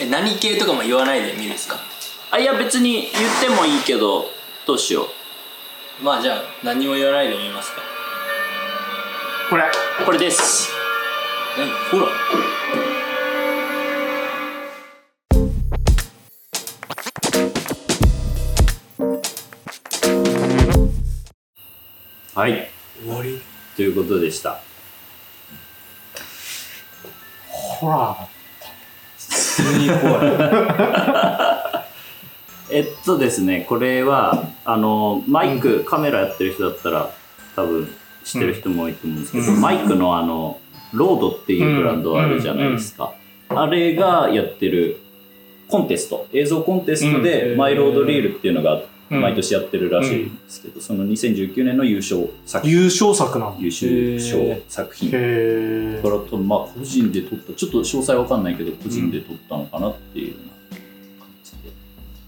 え何系とかも言わないで見るんですか？あいや別に言ってもいいけどどうしよまあじゃあ何も言わないで見ますか。これ。うこれです。何？ほら。はい。終わり。ということでした。ほら普通に怖い。えっとですねこれはあのマイク、カメラやってる人だったら多分知ってる人も多いと思うんですけど、うん。マイクのあのロードっていうブランドあるじゃないですか、あれがやってるコンテスト。映像コンテストで、うん。マイロードリールっていうのがうん毎年やってるらしいんですけど、その2019年の優勝作品。優勝作なの優秀賞作品。へからと、まあ、個人で撮った、ちょっと詳細わかんないけど、個人で撮ったのかなっていう感じ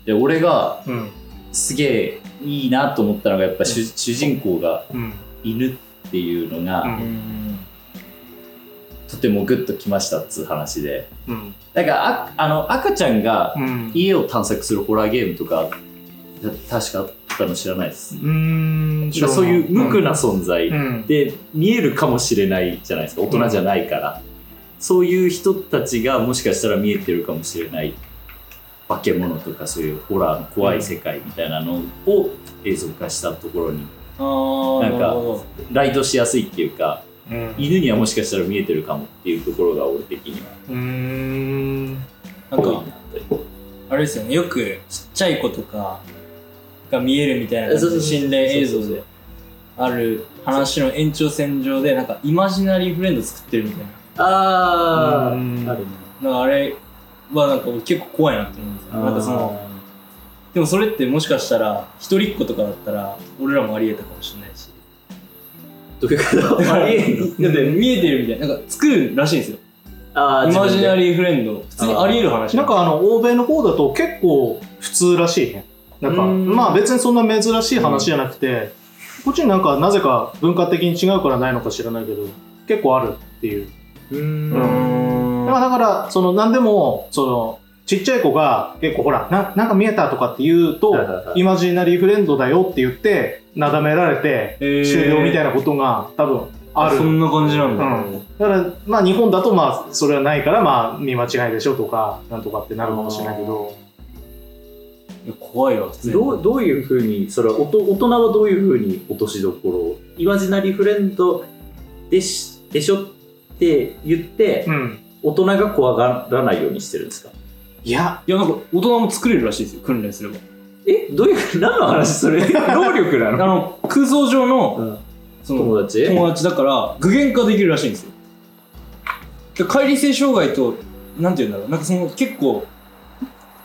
で。で、俺がえうん。すげえいいなと思ったのが、やっぱ主,、主人公がうん。犬っていうのが、うん。うんとてもグッときましたっつう話で。うん。だからああの赤ちゃんがうん。家を探索するホラーゲームとか、確かあったの知らないです。うーんそういう無垢な存在、うん。で見えるかもしれないじゃないですか。大人じゃないから、そういう人たちがもしかしたら見えてるかもしれない化け物とかそういうホラーの怖い世界みたいなのを映像化したところに。あーなんかライトしやすいっていうかうん。犬にはもしかしたら見えてるかもっていうところが俺的にはうーん。なんかあれですよね。よくちっちゃい子とかが見えるみたいな感じ心霊映像である話の延長線上でなんかイマジナリーフレンド作ってるみたいあうん。あるね。ななんかあれはなんか結構怖いなって思うんですよ。なんかそのでもそれってもしかしたら一人っ子とかだったら俺らもありえたかもしれないし。どういうこと？ありえんの？だって見えてるみたいな。なんか作るらしいんですよ。イマジナリーフレンド。普通にありえる話なんかあの欧米の方だと結構普通らしいねなんかうん。まあ別にそんな珍しい話じゃなくてこっちになんかなぜか文化的に違うからないのか知らないけど結構あるっていう。うん。ーん。まあだからその何でもそのちっちゃい子が結構ほらななんか見えたとかって言うとイマジナリーフレンドだよって言ってなだめられて終了みたいなことが多分ある。そんな感じなんだ、うん。だからまあ日本だとまあそれはないからまあ見間違いでしょとかなんとかってなるかもしれないけど怖いわ普通に。どうどういうふうにそれはおと大人はどういうふうに落としどころをイマジナリーフレンドでしでしょって言って、うん。大人が怖がらないようにしてるんですか？いやいやなんか大人も作れるらしいですよ訓練すれば。え？どういう何の話それ？労力なあの、の空想上のうん。その友達？友達だから具現化できるらしいんですよ。で乖離性障害となんて言うんだろうなんかその結構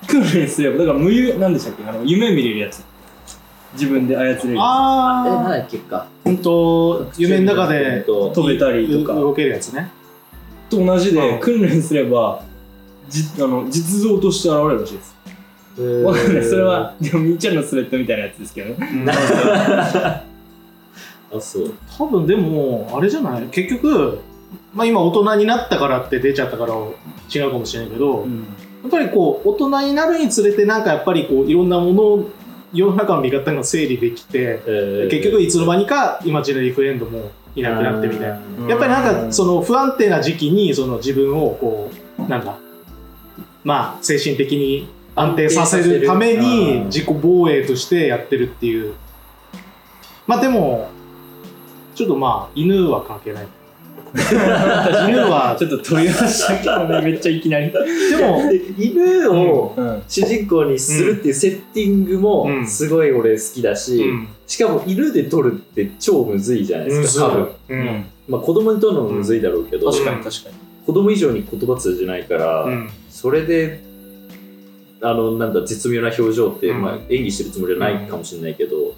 訓練すればだから無夢なんでしたっけ？あの夢見れるやつ。自分で操れるえあ何だっけか？あ本当夢の中でと飛べたりとか。動けるやつねと同じでうん。訓練すればじあの実像として現れるらしいです。わかんないそれはでもみーちゃんのスレッドみたいなやつですけどね。あそう。多分でもあれじゃない？結局まあ今大人になったからって出ちゃったから違うかもしれないけど、やっぱりこう大人になるにつれてなんかやっぱりこういろんなものを世の中の見方が整理できて、えー結局いつの間にかイマジナリーフレンドもいなくなってみたいな。うんやっぱりなんかその不安定な時期にその自分をこうなんだまあ精神的に安定させるために自己防衛としてやってるっていうまあでもちょっとまあ犬は関係ない犬は。ちょっと取り出したけどねめっちゃいきなり。でもで犬をうん主人公にするっていうセッティングもうん。すごい俺好きだし、うん。しかも犬で撮るって超むずいじゃないですか多分。まあ子供に撮るのもむずいだろうけど、確かに確かに。子供以上に言葉通じないから、うん。それであのなんだ絶妙な表情って、うん。まあ、演技してるつもりはないかもしれないけど、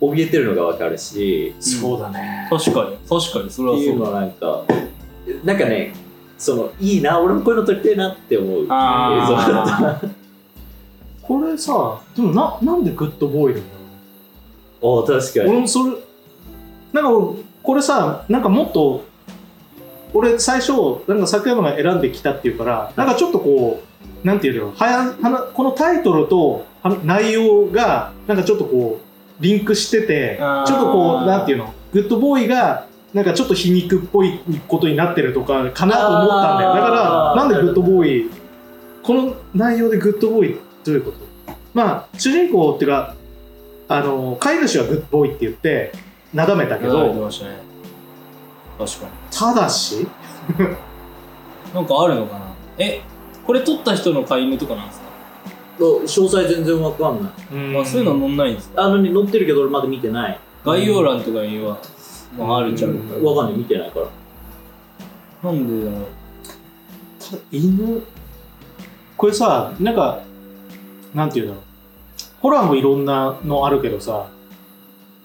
怯えてるのがわかるしそうだね。確かに。確かに。それはっていうのそうだはなんかなんかねそのいいな俺もこういうの撮りたいなって思う。映像だったあ これさでもななんでグッドボーイなんだ確かに。俺もそれなんか俺これさなんかもっと俺最初なんか桜山が選んできたっていうからなんかちょっとこうなんていうのはやはなこのタイトルとは内容がなんかちょっとこうリンクしててちょっとこうなんていうの？ good boy がなんかちょっと皮肉っぽいことになってるとかかなと思ったんだよ。だからなんで good boy この内容で good boy どういうこと？まあ主人公っていうかあの飼い主は good boy って言ってなだめたけどね。確かに。ただし？なんかあるのかな？えこれ撮った人の飼い犬とかなんですか、詳細全然わかんない。まあ、そういうのは載んないんですか？あのね載ってるけど俺まだ見てない。概要欄とかには、まあ、あるっちゃあるけどわかんない見てないから。なんでだろう。た犬？これさなんかなんていうんだろうホラーもいろんなのあるけどさ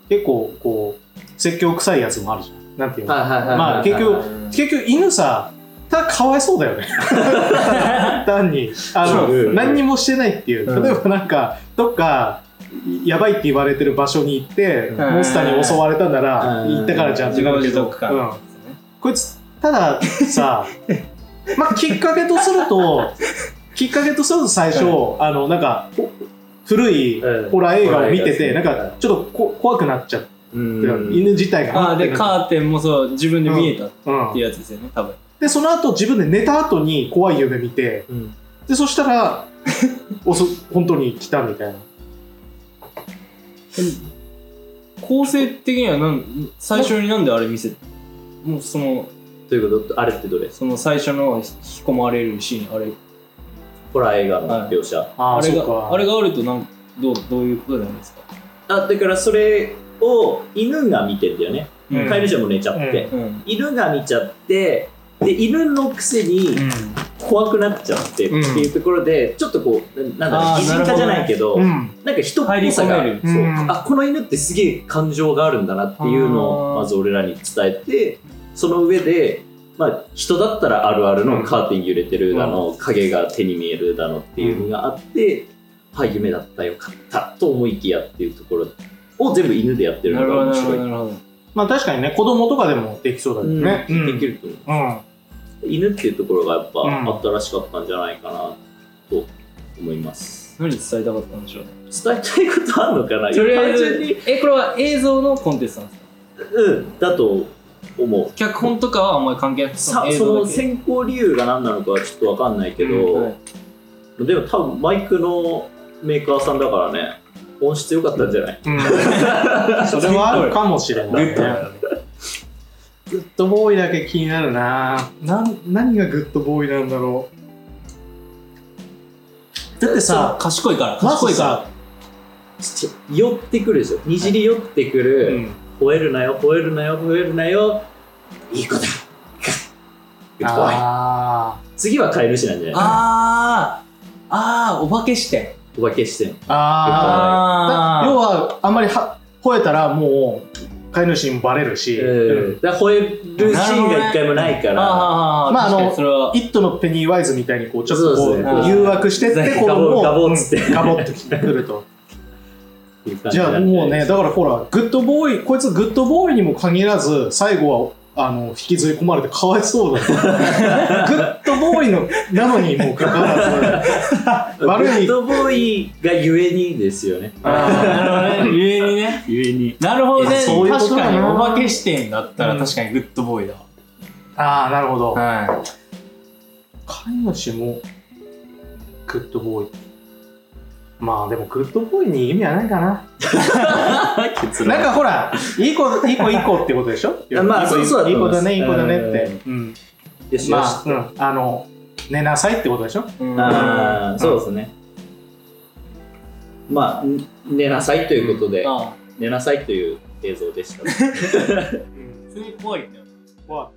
結構こう説教臭いやつもあるじゃん。なんていうの？はいはいはいまあ結局うん結局犬さただかわいそうだよね。単に。あの何にもしてないっていう。うん。例えばなんかどっかやばいって言われてる場所に行ってうん。モンスターに襲われたならうん。行ったからじゃんってなるけど、うん。こいつたださ まあきっかけとするときっかけとすると最初、あのなんかほ古いうん。ホラー映画を見てて、なんかちょっとこ怖くなっちゃって、うん。犬自体が。あでカーテンもそう自分で見えたっうんていうやつですよね多分でその後自分で寝た後に怖い夢見てうん。でそしたらおそ本当に来たみたいな。構成的にはなん最初になんであれ見せもうそのということあれってどれ？その最初の引き込まれるシーンあれ。ホラー映画の描写、ああれがそうか。あれがあるとなんどうどういうことなんですか？あだからそれを犬が見てんだよね、うん。飼い主はもう寝ちゃって、うん。犬が見ちゃってで犬のくせに怖くなっちゃってっていうところで、ちょっとこうななんだろう擬人化じゃないけど、うん。なんか人っぽさがそう。うん。あこの犬ってすげえ感情があるんだなっていうのをまず俺らに伝えてその上で、まあ、人だったらあるあるのカーテン揺れてるだの、影が手に見えるだのっていうのがあって、はい夢だったよかったと思いきやっていうところを全部犬でやってるなるほどなるほのが面白いまあ確かにね子供とかでもできそうだよね、うん。できると思う。うん犬っていうところがやっぱうん。新しかったんじゃないかなと思います、何伝えたかったんでしょうね。伝えたいことあるのかな？とりあえずえこれは映像のコンテストなんですか？うんだと思う。脚本とかはあんまり関係なくさ映その選考理由が何なのかはちょっとわかんないけど、はい。でも多分マイクのメーカーさんだからね音質良かったんじゃない？うん。それはあるかもしれない、ね、グッドボーイだけ気になるな。なん何がグッドボーイなんだろう。だってさ賢いからま賢いかずさ、ち寄ってくるでしょ。にじり寄ってくうる、ん、吠えるなよ吠えるなよ吠えるなよ。いい子だ。グッドボーイ。あ次は飼い主なんじゃない？あー。あーお化け視点。お化け視点。ー。ああ要はあんまりは吠えたらもう飼い主にもバレるし、うん。だ吠えるシーンが一回もないから。まああのイットのペニーワイズみたいにこうちょっとこうね誘惑してって子供をガボガボっつって。うんガボってきてくると。じじゃあもうねだからほらグッドボーイこいつグッドボーイにも限らず最後はあの引きずり込まれてかわいそうだよ。グッドボーイのなのにもかかわらず。悪い。グッドボーイがゆえにですよね。なるほどね。ゆえにね。ゆえに。なるほどね。そういうこと確かにお化け視点だったらうん。確かに good boy だわ。ああなるほど。は飼い主も good boy まあでも good boy に意味はないかな。結論。なんかほらいい子いい子いい子ってことでしょ？まあそうそういい子だねいい子だねって。うん。よしよし。まあ、うん、あの寝なさいってことでしょ？いうん。あーそうですね。まあん寝なさいということであ寝なさいという映像でしたー 普通に怖いんだよ怖い